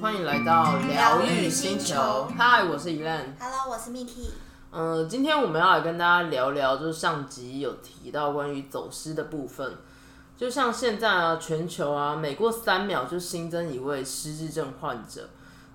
欢迎来到疗愈星球。嗨，我是 Elan。Hello，我是 Miki。嗯，今天我们要来跟大家聊聊，就是上集有提到关于走失的部分。就像现在啊，全球啊，每过三秒就新增一位失智症患者。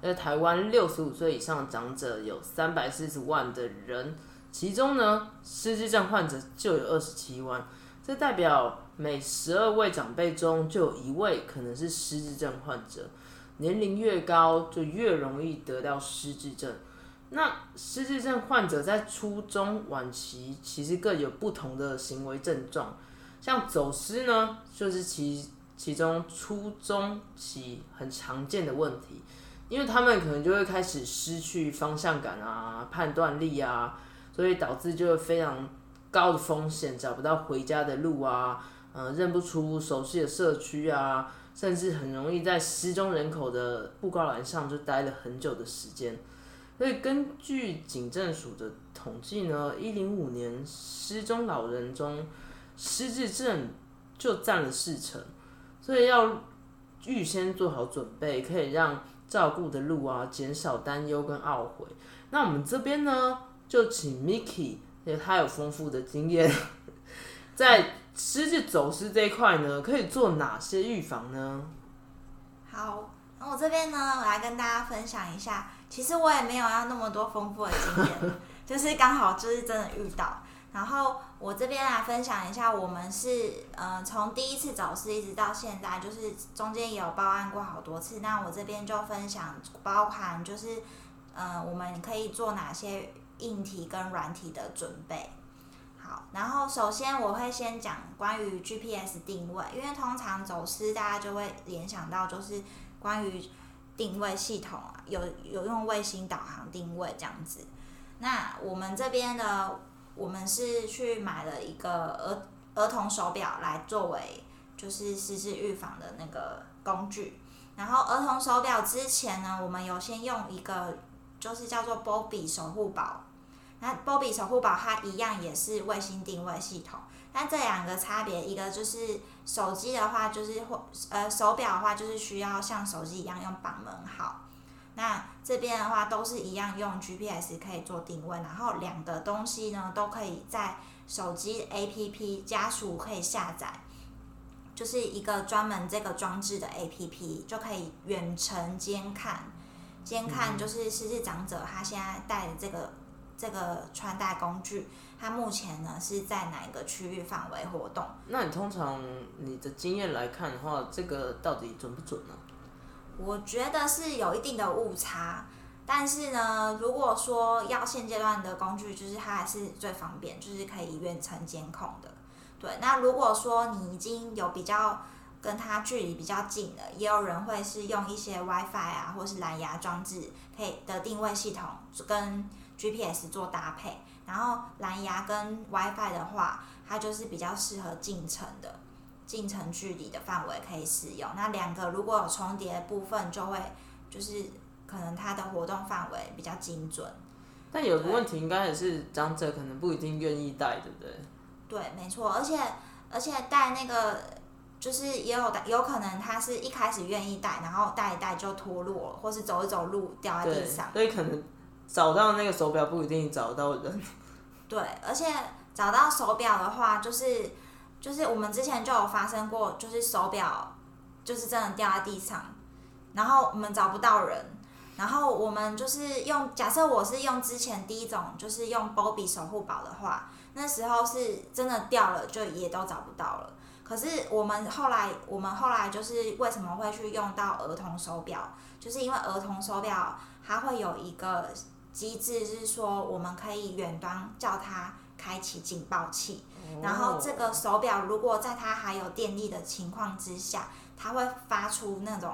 在台湾，六十五岁以上长者有三百四十万的人，其中呢，失智症患者就有二十七万。这代表每十二位长辈中就有一位可能是失智症患者。年龄越高，就越容易得到失智症。那失智症患者在初中晚期其实各有不同的行为症状，像走失呢，就是其其中初中期很常见的问题，因为他们可能就会开始失去方向感啊、判断力啊，所以导致就会非常高的风险，找不到回家的路啊，呃，认不出熟悉的社区啊，甚至很容易在失踪人口的布告栏上就待了很久的时间。所以根据警政署的统计呢，一零五年失踪老人中，失智症就占了四成，所以要预先做好准备，可以让照顾的路啊减少担忧跟懊悔。那我们这边呢，就请 Miki，因为他有丰富的经验，在失智走失这一块呢，可以做哪些预防呢？好，那我这边呢，我来跟大家分享一下。其实我也没有要那么多丰富的经验，就是刚好就是真的遇到。然后我这边来分享一下，我们是呃从第一次走失一直到现在，就是中间也有报案过好多次。那我这边就分享包含就是呃我们可以做哪些硬体跟软体的准备。好，然后首先我会先讲关于 GPS 定位，因为通常走失大家就会联想到就是关于定位系统啊，有有用卫星导航定位这样子。那我们这边呢，我们是去买了一个儿儿童手表来作为就是失智预防的那个工具。然后儿童手表之前呢，我们有先用一个就是叫做 Bobby 守护宝。那 Bobby 守护宝它一样也是卫星定位系统，但这两个差别，一个就是手机的话，就是或呃手表的话，就是需要像手机一样用绑门号。那这边的话都是一样用 GPS 可以做定位，然后两个东西呢都可以在手机 APP 家属可以下载，就是一个专门这个装置的 APP 就可以远程监看，监看就是失智长者他现在带的这个。这个穿戴工具，他目前呢是在哪一个区域范围活动？那你通常你的经验来看的话，这个到底准不准呢？我觉得是有一定的误差，但是呢，如果说要现阶段的工具，就是它还是最方便，就是可以远程监控的。对，那如果说你已经有比较跟它距离比较近的，也有人会是用一些 WiFi 啊，或是蓝牙装置可以的定位系统跟 GPS 做搭配，然后蓝牙跟 WiFi 的话，它就是比较适合进程的，近程距离的范围可以使用。那两个如果有重叠的部分，就会就是可能它的活动范围比较精准。但有个问题，应该也是长者可能不一定愿意戴，对不对？对，没错，而且而且戴那个就是也有有可能他是一开始愿意戴，然后戴一戴就脱落了，或是走一走路掉在地上。所以可能。找到那个手表不一定找到人。对，而且找到手表的话，就是就是我们之前就有发生过，就是手表就是真的掉在地上，然后我们找不到人，然后我们就是用假设我是用之前第一种，就是用 Bobby 守护宝的话，那时候是真的掉了，就也都找不到了。可是我们后来，我们后来就是为什么会去用到儿童手表，就是因为儿童手表它会有一个。机制是说，我们可以远端叫它开启警报器，然后这个手表如果在它还有电力的情况之下，它会发出那种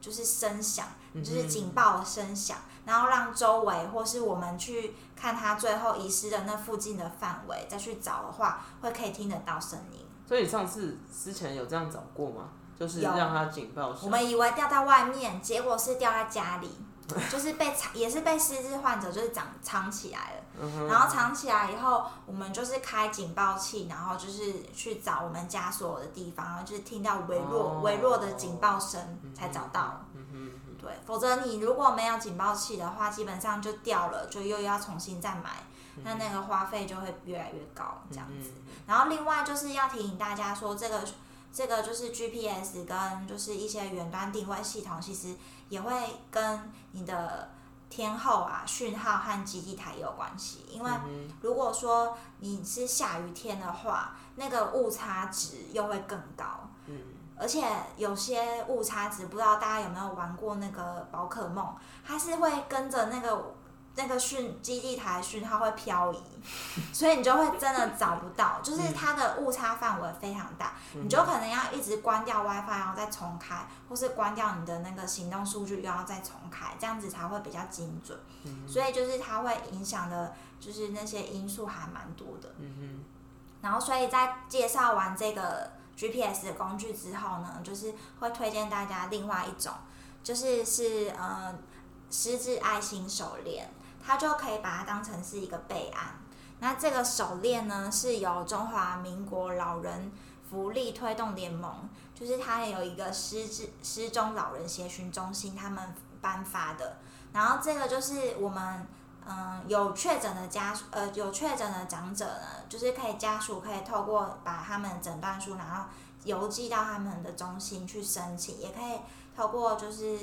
就是声响，就是警报的声响，然后让周围或是我们去看它最后遗失的那附近的范围再去找的话，会可以听得到声音。所以上次之前有这样找过吗？就是让它警报。我们以为掉在外面，结果是掉在家里。就是被藏，也是被失智患者就是长藏起来了，然后藏起来以后，我们就是开警报器，然后就是去找我们家所有的地方，然后就是听到微弱、微弱的警报声才找到。对，否则你如果没有警报器的话，基本上就掉了，就又要重新再买，那那个花费就会越来越高这样子。然后另外就是要提醒大家说，这个这个就是 GPS 跟就是一些远端定位系统，其实也会跟你的天候啊讯号和基地台有关系。因为如果说你是下雨天的话，那个误差值又会更高。而且有些误差值，不知道大家有没有玩过那个宝可梦，它是会跟着那个那个讯基地台讯号会漂移，所以你就会真的找不到，就是它的误差范围非常大，你就可能要一直关掉 WiFi，然后再重开，或是关掉你的那个行动数据，又要再重开，这样子才会比较精准。所以就是它会影响的，就是那些因素还蛮多的。然后所以在介绍完这个。GPS 的工具之后呢，就是会推荐大家另外一种，就是是呃，狮子爱心手链，它就可以把它当成是一个备案。那这个手链呢，是由中华民国老人福利推动联盟，就是它有一个失智失踪老人协寻中心他们颁发的。然后这个就是我们嗯有确诊的家属呃有确诊的长者呢。就是可以家属可以透过把他们诊断书，然后邮寄到他们的中心去申请，也可以透过就是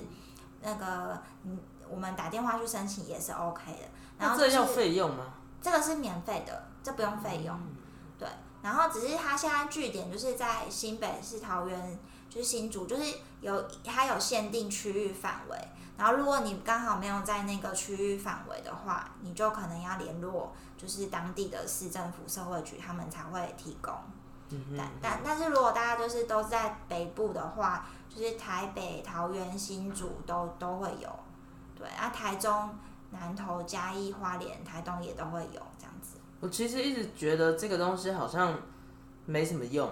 那个嗯，我们打电话去申请也是 OK 的。然后这要费用吗？这个是免费的，这不用费用。对，然后只是它现在据点就是在新北市桃园，就是新竹，就是有它有限定区域范围。然后如果你刚好没有在那个区域范围的话，你就可能要联络。就是当地的市政府社会局，他们才会提供。但但但是如果大家就是都在北部的话，就是台北、桃园、新竹都都会有。对啊，台中、南投、嘉义、花莲、台东也都会有这样子。我其实一直觉得这个东西好像没什么用。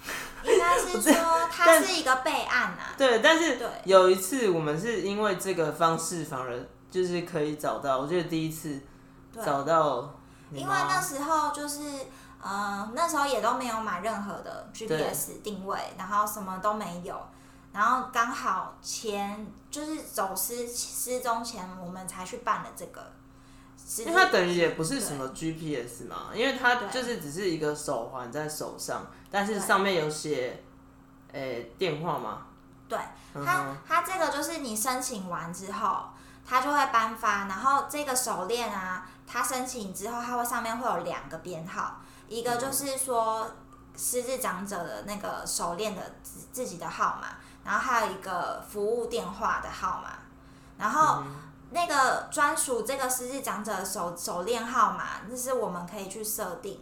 应该是说 它是一个备案啊。对，但是有一次我们是因为这个方式反而就是可以找到，我觉得第一次找到。因为那时候就是，呃，那时候也都没有买任何的 GPS 定位，然后什么都没有，然后刚好前就是走失失踪前，我们才去办了这个。因为它等于也不是什么 GPS 嘛，因为它就是只是一个手环在手上，但是上面有写，诶电话嘛。对，它它这个就是你申请完之后。他就会颁发，然后这个手链啊，他申请之后，它会上面会有两个编号，一个就是说失智长者的那个手链的自自己的号码，然后还有一个服务电话的号码，然后那个专属这个失智长者手手链号码，那是我们可以去设定。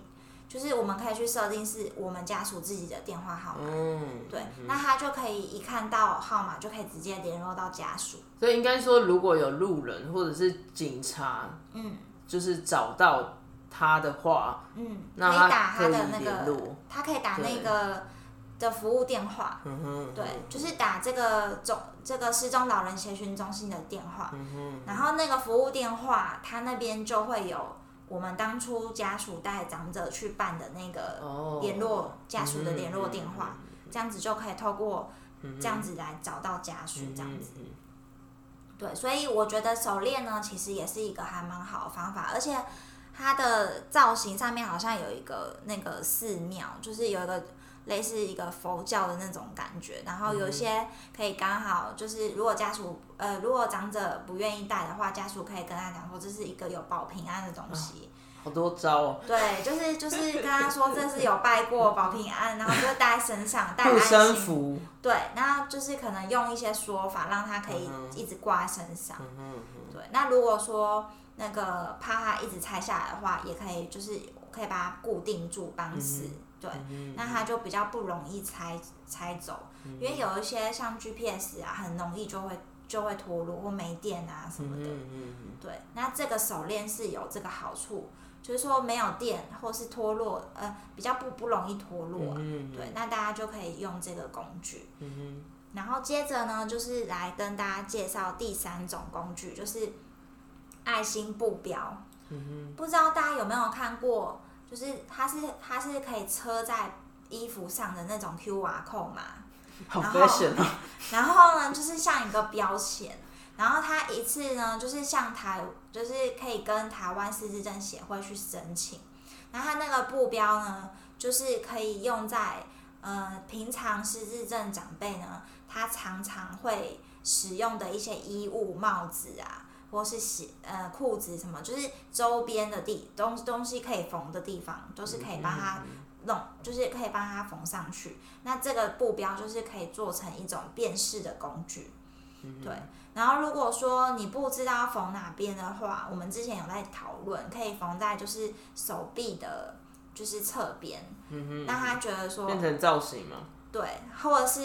就是我们可以去设定是我们家属自己的电话号码，嗯对，那他就可以一看到号码就可以直接联络到家属。所以应该说，如果有路人或者是警察，嗯，就是找到他的话，嗯，可以打他的那个，他可以打那个的服务电话，嗯，对，就是打这个中这个失踪老人协寻中心的电话，嗯，然后那个服务电话，他那边就会有。我们当初家属带长者去办的那个联络家属的联络电话，这样子就可以透过这样子来找到家属，这样子。对，所以我觉得手链呢，其实也是一个还蛮好的方法，而且它的造型上面好像有一个那个寺庙，就是有一个。类似一个佛教的那种感觉，然后有些可以刚好就是，如果家属呃，如果长者不愿意带的话，家属可以跟他讲说这是一个有保平安的东西。好多招哦。对，就是就是跟他说这是有拜过保平安，然后就带在身上，带护身符。对，那就是可能用一些说法让他可以一直挂在身上。嗯对，那如果说那个怕他一直拆下来的话，也可以就是可以把它固定住绑死。对，那它就比较不容易拆拆走，因为有一些像 GPS 啊，很容易就会就会脱落或没电啊什么的。对，那这个手链是有这个好处，就是说没有电或是脱落，呃，比较不不容易脱落。对，那大家就可以用这个工具。然后接着呢，就是来跟大家介绍第三种工具，就是爱心布标。嗯不知道大家有没有看过，就是它是它是可以车在衣服上的那种 QR code 嘛，好然后！然后呢，就是像一个标签，然后它一次呢，就是像台，就是可以跟台湾失智症协会去申请。那它那个布标呢，就是可以用在呃平常失智症长辈呢，他常常会使用的一些衣物、帽子啊，或是鞋呃裤子什么，就是周边的地东东西可以缝的地方，都是可以帮他弄，就是可以帮他缝上去。那这个布标就是可以做成一种辨识的工具，对。然后如果说你不知道缝哪边的话，我们之前有在讨论，可以缝在就是手臂的，就是侧边，让他觉得说变成造型嘛，对，或者是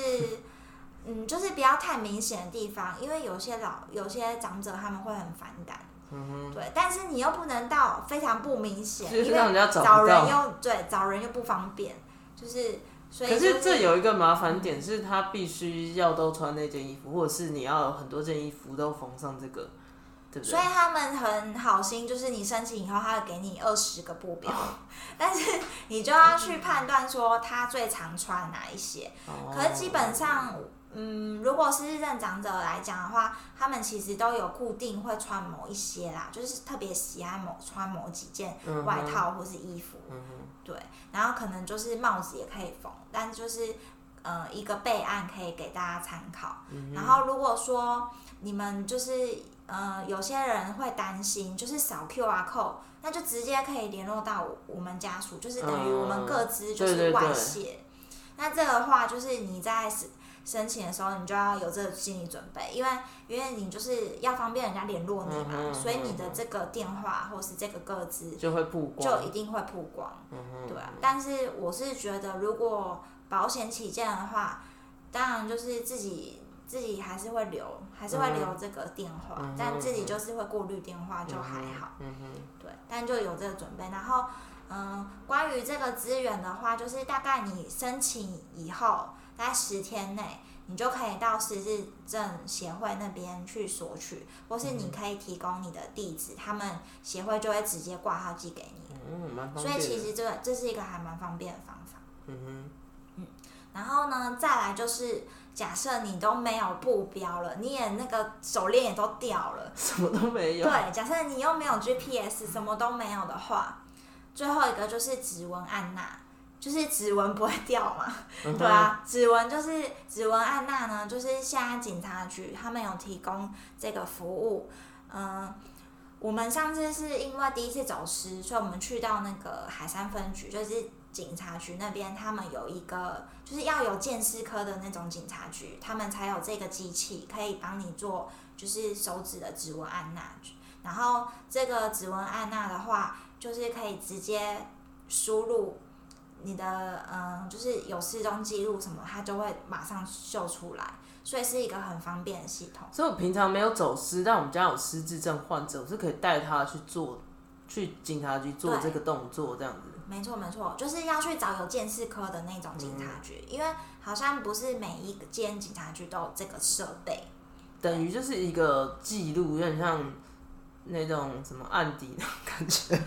嗯，就是不要太明显的地方，因为有些老有些长者他们会很反感。嗯对，但是你又不能到非常不明显，就是让人家找找人。又对找人又不方便，就是所以、可就是这有一个麻烦点，是他必须要都穿那件衣服，或者是你要有很多件衣服都缝上这个，对不对？所以他们很好心，就是你申请以后，他会给你二十个布标，但是你就要去判断说他最常穿哪一些。哦可是基本上，嗯，如果是日症长者来讲的话，他们其实都有固定会穿某一些啦，就是特别喜爱某穿某几件外套或是衣服。对，然后可能就是帽子也可以缝，但就是呃一个备案可以给大家参考。嗯然后如果说你们就是呃有些人会担心，就是扫 QR code，那就直接可以联络到我我们家属，就是等于我们各自就是外对对对泄。那这个话，就是你在申申请的时候，你就要有这个心理准备，因为因为你就是要方便人家联络你嘛，所以你的这个电话或是这个个资就会曝光，就一定会曝光。嗯对啊，但是我是觉得，如果保险起见的话，当然就是自己自己还是会留，还是会留这个电话，嗯但自己就是会过滤电话就还好。对，但就有这个准备。然后，嗯，关于这个资源的话，就是大概你申请以后，大概十天内，你就可以到失智症协会那边去索取，或是你可以提供你的地址，他们协会就会直接挂号寄给你。嗯，蛮方所。以其实这个这是一个还蛮方便的方法。嗯然后呢，再来就是假设你都没有步标了，你也那个手链也都掉了，什么都没有。对，假设你又没有 GPS，什么都没有的话，最后一个就是指纹按捺，就是指纹不会掉嘛，嗯对，啊，指纹就是指纹按捺呢，就是现在警察局他们有提供这个服务，嗯、我们上次是因为第一次走失，所以我们去到那个海山分局，就是警察局那边，他们有一个就是要有鉴识科的那种警察局，他们才有这个机器可以帮你做，就是手指的指纹按捺。然后这个指纹按捺的话，就是可以直接输入你的嗯，就是有失踪记录什么，它就会马上秀出来，所以是一个很方便的系统。所以我平常没有走失，但我们家有失智症患者，我是可以带他去做，去警察局做这个动作，这样子。没错，没错，就是要去找有鉴识科的那种警察局，因为好像不是每一间警察局都有这个设备。等于就是一个记录，有点像那种什么案底的感觉。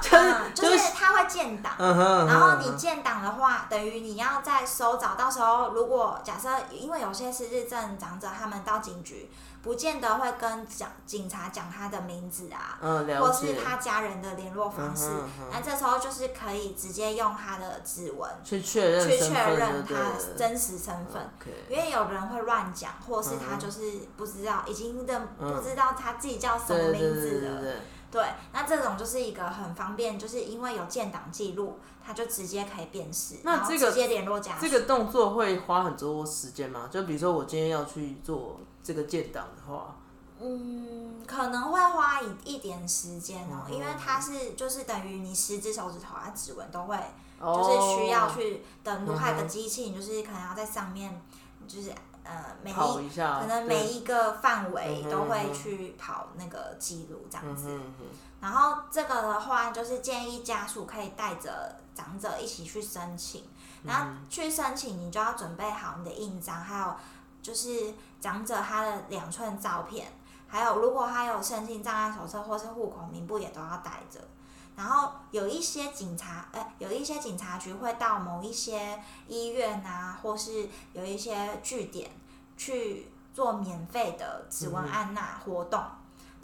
就是嗯，就就是是它会建档。嗯，然后你建档的话，等于你要再搜找，到时候如果假设，因为有些失智症长者，他们到警局，不见得会跟讲警察讲他的名字啊，嗯或是，他家人的联络方式那这时候就是可以直接用他的指纹去确认去确，认他真实身份。因为有人会乱讲，或是他就是不知道，已经认嗯不知道他自己叫什么名对字了。对，那这种就是一个很方便，就是因为有建档记录，他就直接可以辨识，那这个直接联络家属。这个动作会花很多时间吗？就比如说我今天要去做这个建档的话，嗯，可能会花一一点时间哦、嗯因为它是就是等于你十只手指头啊指纹都会，哦就是需要去登录，嗯哼还有个机器，你就是可能要在上面就是呃每一可能每一个范围都会去跑那个记录这样子。嗯哼嗯哼然后这个的话，就是建议家属可以带着长者一起去申请。然后去申请，你就要准备好你的印章，还有就是长者他的两寸照片，还有如果他有身心障碍手册或是户口名簿，也都要带着。然后有一些警察，哎、有一些警察局会到某一些医院啊，或是有一些据点去做免费的指纹按纳活动。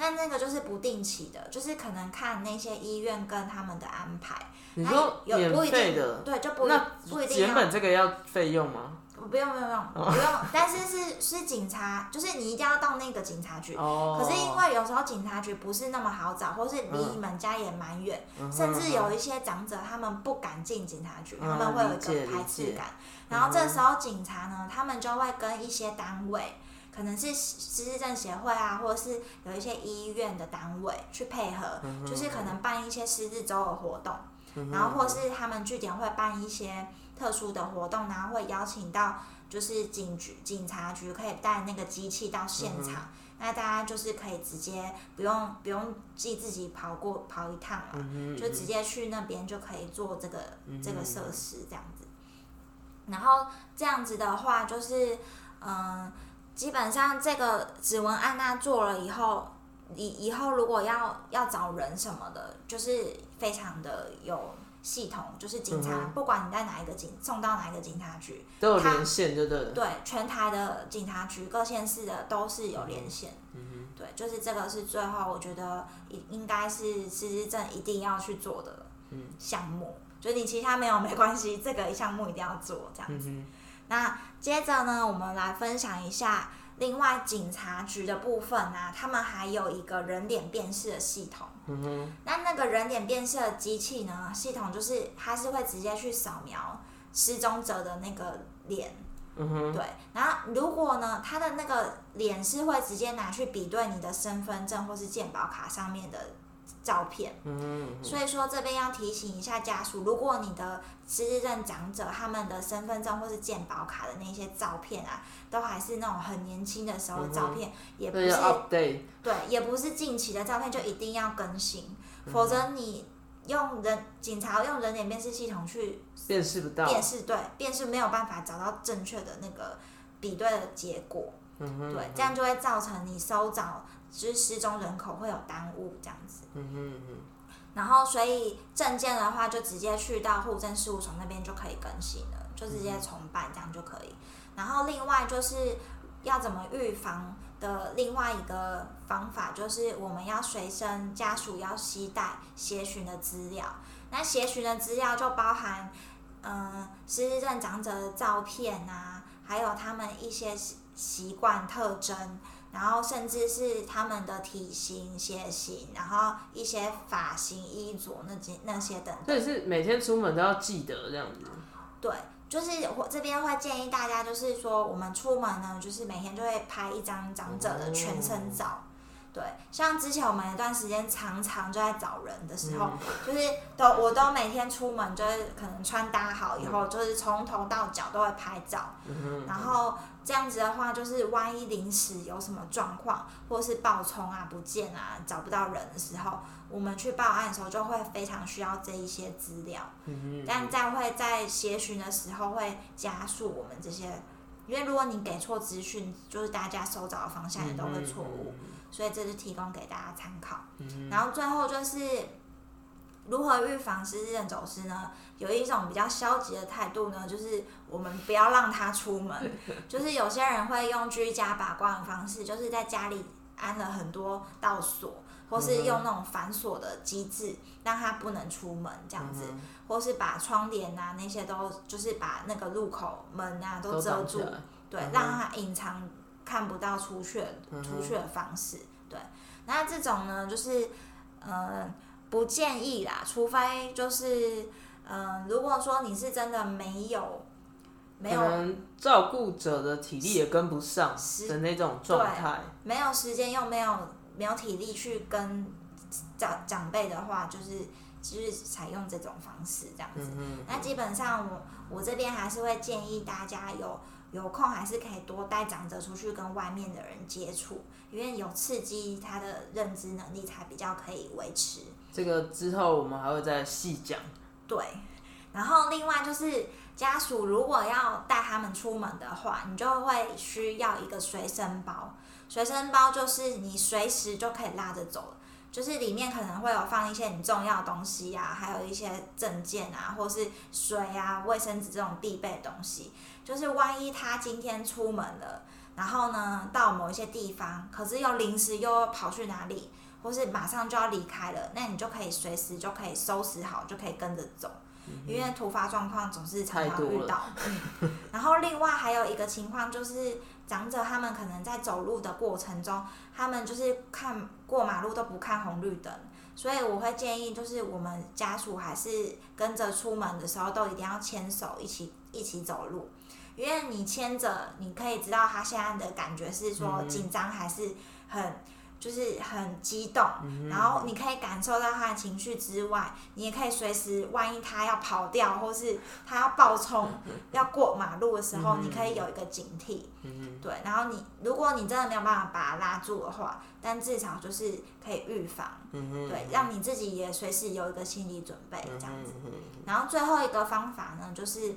那那个就是不定期的，就是可能看那些医院跟他们的安排。它你说有不一定的，对，就不那原不一定要本这个要费用吗？不用不用不用不用，但是是是警察，就是你一定要到那个警察局。哦，可是因为有时候警察局不是那么好找，或是离嗯你们家也蛮远，嗯甚至有一些长者他们不敢进警察局，嗯他们会有一个排斥感。然后这时候警察呢，他们就会跟一些单位，可能是失智症协会啊，或者是有一些医院的单位去配合，嗯就是可能办一些失智周的活动。然后或是他们据点会办一些特殊的活动，然后会邀请到就是警局、警察局可以带那个机器到现嗯场，那大家就是可以直接不用不用记自己跑过跑一趟了，嗯就直接去那边就可以做这个、这个设施这样子。然后这样子的话，就是嗯，基本上这个指纹按捺做了以后。以以后如果要要找人什么的，就是非常的有系统，就是警察，嗯不管你在哪一个警送到哪一个警察局，都有连线，就对了。对，全台的警察局各县市的都是有连线。嗯对，就是这个是最后我觉得应应该是失智症一定要去做的项目。就你其他没有没关系，这个项目一定要做这样子。嗯那接着呢，我们来分享一下另外警察局的部分啊，他们还有一个人脸辨识的系统。嗯哼，那那个人脸辨识的机器呢，系统就是它是会直接去扫描失踪者的那个脸。嗯哼，对，然后如果呢，他的那个脸是会直接拿去比对你的身份证或是健保卡上面的照片，嗯所以说这边要提醒一下家属，如果你的失智症长者他们的身份证或是健保卡的那些照片啊，都还是那种很年轻的时候的照片，也不，是对，也不是近期的照片，就一定要更新，嗯。否则你用人警察用人脸辨识系统去辨识不到。辨识，对，辨识没有办法找到正确的那个比对的结果，嗯，对，这样就会造成你收找就是失踪人口会有耽误这样子。嗯哼嗯然后，所以证件的话，就直接去到户政事务所那边就可以更新了，就直接重办这样就可以。然后，另外就是要怎么预防的另外一个方法，就是我们要随身家属要携带协寻的资料。那协寻的资料就包含，嗯、失智症长者的照片啊，还有他们一些习习惯特征。然后甚至是他们的体型、血型，然后一些发型、衣着那些那些等等。所以是每天出门都要记得这样子。对，就是我这边会建议大家，就是说我们出门呢，就是每天就会拍一张长者的全身照。对，像之前我们有一段时间常常就在找人的时候，就是都我都每天出门就是可能穿搭好以后，就是从头到脚都会拍照。然后这样子的话，就是万一临时有什么状况，或是爆冲啊、不见啊、找不到人的时候，我们去报案的时候就会非常需要这一些资料。但这样会在协询的时候会加速我们这些，因为如果你给错资讯，就是大家收找的方向也都会错误，所以这是提供给大家参考。然后最后就是如何预防失智症走失呢？有一种比较消极的态度呢，就是我们不要让他出门。就是有些人会用居家把关的方式，就是在家里安了很多道锁，或是用那种反锁的机制，让他不能出门这样子，或是把窗帘啊那些都就是把那个入口门啊都遮住，对，让他隐藏看不到出去出去的方式。对，那这种呢，就是嗯。呃不建议啦，除非就是，嗯、如果说你是真的没有没有照顾者的体力也跟不上的那种状态，没有时间又没有没有体力去跟长长辈的话，就是就是采用这种方式这样子。那基本上我我这边还是会建议大家有有空还是可以多带长者出去跟外面的人接触，因为有刺激他的认知能力才比较可以维持。这个之后我们还会再细讲。对，然后另外就是家属如果要带他们出门的话，你就会需要一个随身包。随身包就是你随时就可以拉着走，就是里面可能会有放一些你重要的东西啊，还有一些证件啊，或是水啊、卫生纸这种必备东西。就是万一他今天出门了，然后呢到某一些地方，可是又临时又跑去哪里，或是马上就要离开了，那你就可以随时就可以收拾好，就可以跟着走。因为突发状况总是常常遇到。然后另外还有一个情况就是。长者他们可能在走路的过程中，他们就是看过马路都不看红绿灯，所以我会建议，就是我们家属还是跟着出门的时候都一定要牵手一起一起走路，因为你牵着，你可以知道他现在的感觉是说紧张还是很。就是很激动，然后你可以感受到他的情绪之外，你也可以随时，万一他要跑掉，或是他要暴冲要过马路的时候，你可以有一个警惕。对，然后你如果你真的没有办法把他拉住的话，但至少就是可以预防，对，让你自己也随时有一个心理准备这样子。然后最后一个方法呢，就是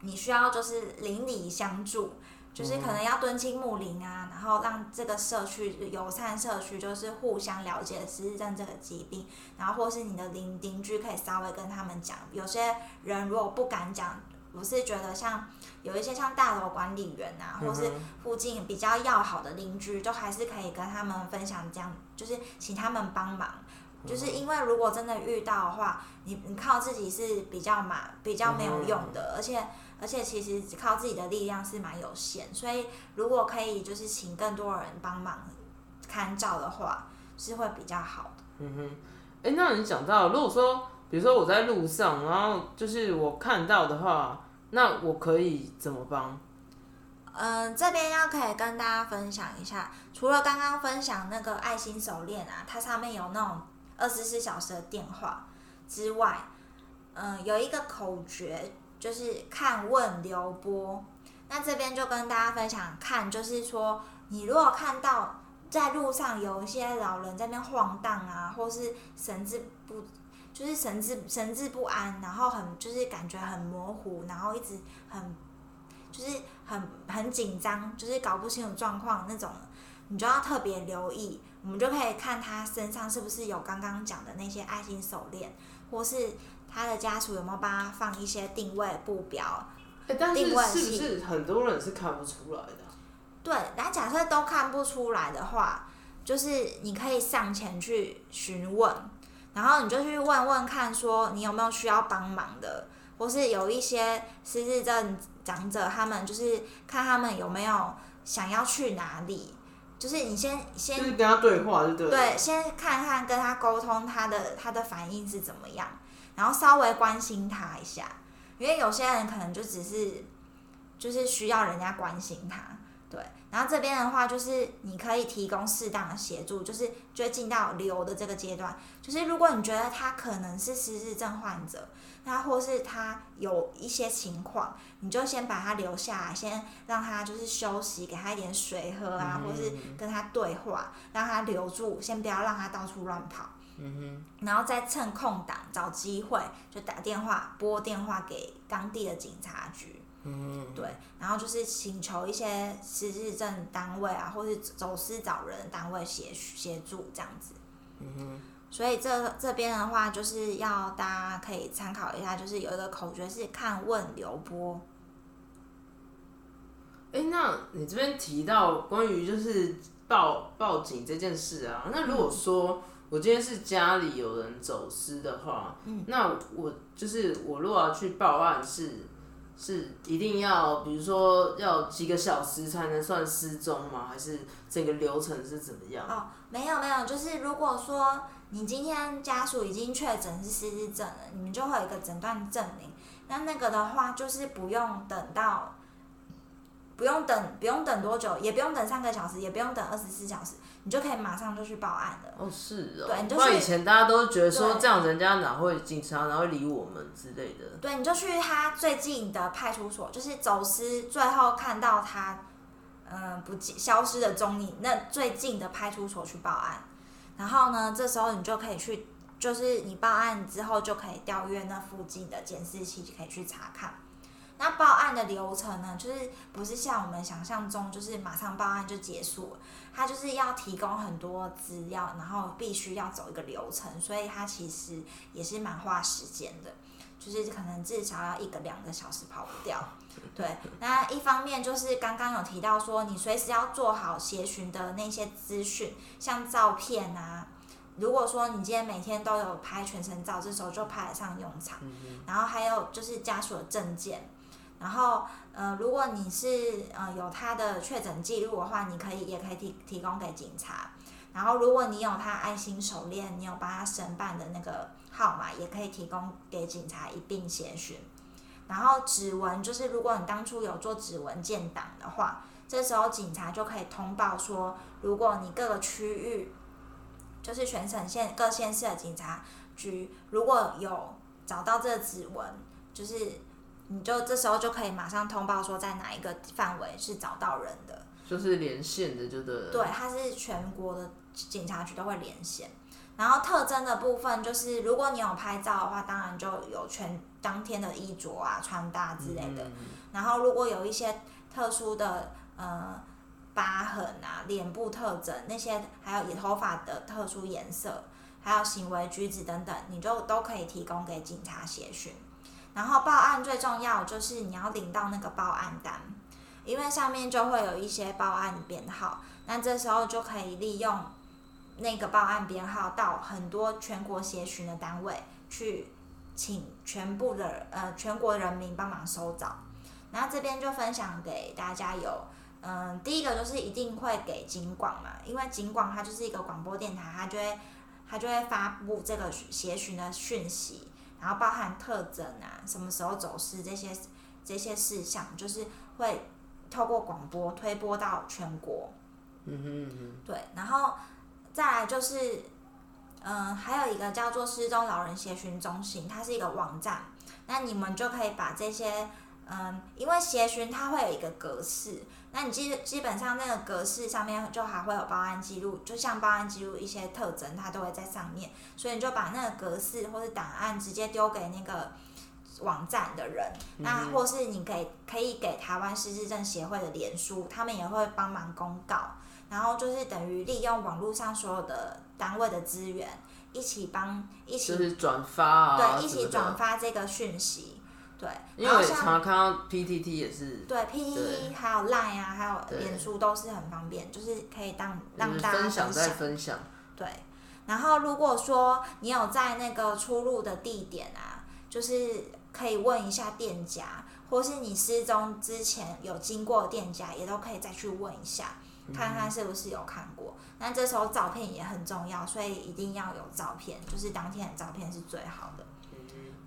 你需要就是邻里相助。就是可能要敦亲睦邻啊，然后让这个社区友善社区就是互相了解失智症这个疾病，然后或是你的邻邻居可以稍微跟他们讲。有些人如果不敢讲，我是觉得像有一些像大楼管理员啊，或是附近比较要好的邻居，都还是可以跟他们分享这样，就是请他们帮忙。就是因为如果真的遇到的话，你你靠自己是比较嘛比较没有用的，而且。而且其实只靠自己的力量是蛮有限，所以如果可以就是请更多人帮忙看照的话，是会比较好的。嗯哼，哎，那你讲到如果说，比如说我在路上，然后就是我看到的话，那我可以怎么帮？嗯，这边要可以跟大家分享一下，除了刚刚分享那个爱心手链啊，它上面有那种二十四小时的电话之外，嗯，有一个口诀。就是看问留波，那这边就跟大家分享看，就是说你如果看到在路上有一些老人在那晃荡啊，或是神志不，就是神志神志不安，然后很就是感觉很模糊，然后一直很就是很很紧张，就是搞不清楚状况那种，你就要特别留意，我们就可以看他身上是不是有刚刚讲的那些爱心手链，或是。他的家属有没有帮他放一些定位布标？定位是不是很多人是看不出来的？对，那假设都看不出来的话，就是你可以上前去询问，然后你就去问问看，说你有没有需要帮忙的，或是有一些失智症长者，他们就是看他们有没有想要去哪里，就是你先先就是跟他对话，对对？对，先看看跟他沟通，他的他的反应是怎么样。然后稍微关心他一下，因为有些人可能就只是，就是需要人家关心他，对。然后这边的话，就是你可以提供适当的协助，就是就进到留的这个阶段。就是如果你觉得他可能是失智症患者，那或是他有一些情况，你就先把他留下来，先让他就是休息，给他一点水喝啊，或是跟他对话，让他留住，先不要让他到处乱跑。嗯哼，然后再趁空档找机会就打电话拨电话给当地的警察局，嗯对，然后就是请求一些失智症单位啊，或是走私找人单位协协助这样子，嗯哼，所以这这边的话就是要大家可以参考一下，就是有一个口诀是看问留拨。哎，那你这边提到关于就是报报警这件事啊，那如果说。我今天是家里有人走失的话，那我就是我如果要去报案，是是一定要，比如说要几个小时才能算失踪吗？还是整个流程是怎么样？哦，没有没有，就是如果说你今天家属已经确诊是失智症了，你们就会有一个诊断证明。那那个的话，就是不用等到。不用等，不用等多久，也不用等三个小时，也不用等二十四小时，你就可以马上就去报案了。哦，是哦。对，你就去以，前大家都觉得说这样人家哪会警察哪会理我们之类的。对，你就去他最近的派出所，就是走私最后看到他，嗯、不见消失的踪影，那最近的派出所去报案。然后呢，这时候你就可以去，就是你报案之后就可以调阅那附近的监视器，就可以去查看。那报案的流程呢，就是不是像我们想象中，就是马上报案就结束了，它就是要提供很多资料，然后必须要走一个流程，所以它其实也是蛮花时间的，就是可能至少要一个两个小时跑不掉。对，那一方面就是刚刚有提到说，你随时要做好协寻的那些资讯，像照片啊。如果说你今天每天都有拍全程照，这时候就派得上用场。然后还有就是家属的证件，然后呃，如果你是呃有他的确诊记录的话，你可以也可以提提供给警察。然后如果你有他爱心手链，你有帮他申办的那个号码，也可以提供给警察一并协寻。然后指纹就是，如果你当初有做指纹建档的话，这时候警察就可以通报说，如果你各个区域，就是全省县各县市的警察局，如果有找到这个指纹，就是你就这时候就可以马上通报说在哪一个范围是找到人的。就是连线的，就对了。对，它是全国的警察局都会连线。然后特征的部分就是，如果你有拍照的话，当然就有全当天的衣着啊、穿搭之类的。嗯然后如果有一些特殊的呃疤痕啊、脸部特征那些，还有头发的特殊颜色，还有行为举止等等，你就都可以提供给警察协询。然后报案最重要就是你要领到那个报案单，因为上面就会有一些报案编号，那这时候就可以利用那个报案编号到很多全国协询的单位去请全部的呃全国人民帮忙收找。然后这边就分享给大家有，嗯，第一个就是一定会给警广嘛，因为警广它就是一个广播电台，它就会它就会发布这个协询的讯息，然后包含特征啊，什么时候走失这些这些事项，就是会透过广播推播到全国。嗯哼嗯哼，对，然后再来就是，嗯，还有一个叫做失踪老人协寻中心，它是一个网站，那你们就可以把这些，嗯，因为协询它会有一个格式，那你基基本上那个格式上面就还会有报案记录，就像报案记录一些特征，它都会在上面，所以你就把那个格式或是档案直接丢给那个。网站的人，那或是你给可以给台湾失智症协会的脸书，他们也会帮忙公告，然后就是等于利用网络上所有的单位的资源，一起帮一起就是转发啊，对一起转发这个讯息，对，因为常常看到 PTT 也是，对 PTT 还有 Line 啊，还有对脸书都是很方便，就是可以当让大家分享分再分享，对，然后如果说你有在那个出入的地点啊，就是可以问一下店家，或是你失踪之前有经过店家，也都可以再去问一下，看看是不是有看过。那这时候照片也很重要，所以一定要有照片，就是当天的照片是最好的。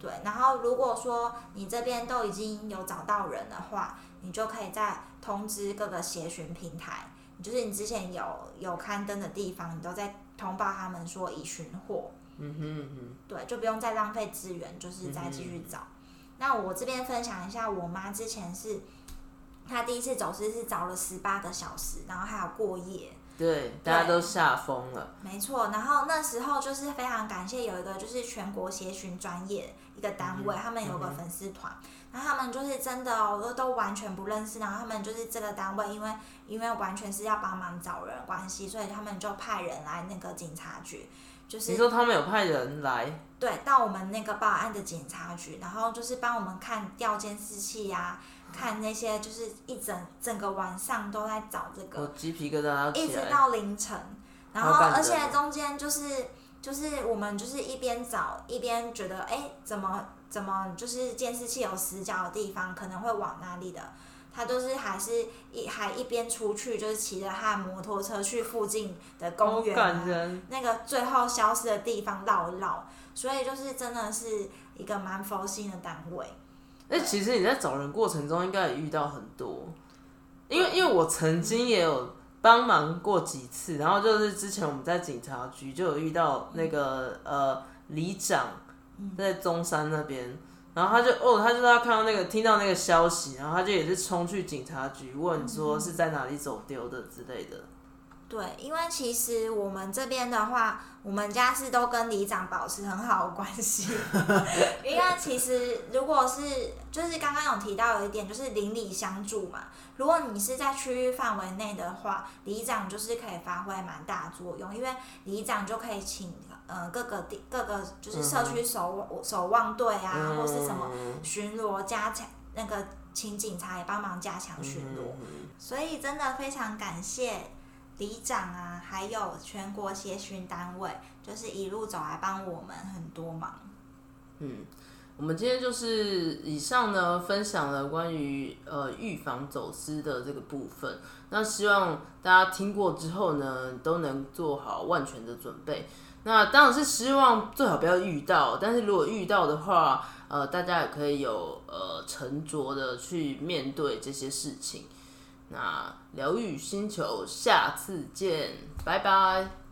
对，然后如果说你这边都已经有找到人的话，你就可以再通知各个协寻平台，就是你之前有有刊登的地方，你都在通报他们说已寻获。嗯哼嗯对，就不用再浪费资源，就是再继续找。那我这边分享一下，我妈之前是，她第一次走失是找了十八个小时，然后还有过夜。对，大家都吓疯了，没错，然后那时候就是非常感谢有一个就是全国协寻专业一个单位，他们有个粉丝团，然后他们就是真的哦，都都完全不认识，然后他们就是这个单位，因为因为完全是要帮忙找人关系，所以他们就派人来那个警察局，就是你说他们有派人来，对，到我们那个报案的警察局，然后就是帮我们看调监视器呀、看那些就是一整整个晚上都在找这个，我鸡皮疙瘩一直，到凌晨，然后而且中间就是就是我们就是一边找一边觉得哎怎么怎么就是监视器有死角的地方可能会往哪里的，他就是还是一还一边出去就是骑着他的摩托车去附近的公园、啊，感人，那个最后消失的地方绕一绕，所以就是真的是一个蛮佛心的单位。那、其实你在找人过程中应该也遇到很多，因为因为我曾经也有帮忙过几次，然后就是之前我们在警察局就有遇到那个呃里长在中山那边，然后他就哦，他就是他看到那个听到那个消息，然后他就也是冲去警察局问说是在哪里走丢的之类的。对，因为其实我们这边的话，我们家是都跟里长保持很好的关系。因为其实如果是就是刚刚有提到有一点，就是邻里相助嘛。如果你是在区域范围内的话，里长就是可以发挥蛮大作用，因为里长就可以请呃各个地各个就是社区守守望队啊，或是什么巡逻加强那个请警察也帮忙加强巡逻。所以真的非常感谢。里长啊，还有全国协巡单位，就是一路走来帮我们很多忙。嗯，我们今天就是以上呢，分享了关于呃预防走私的这个部分。那希望大家听过之后呢，都能做好万全的准备。那当然是希望最好不要遇到，但是如果遇到的话，呃，大家也可以有呃沉着的去面对这些事情。那疗愈星球，下次见，拜拜。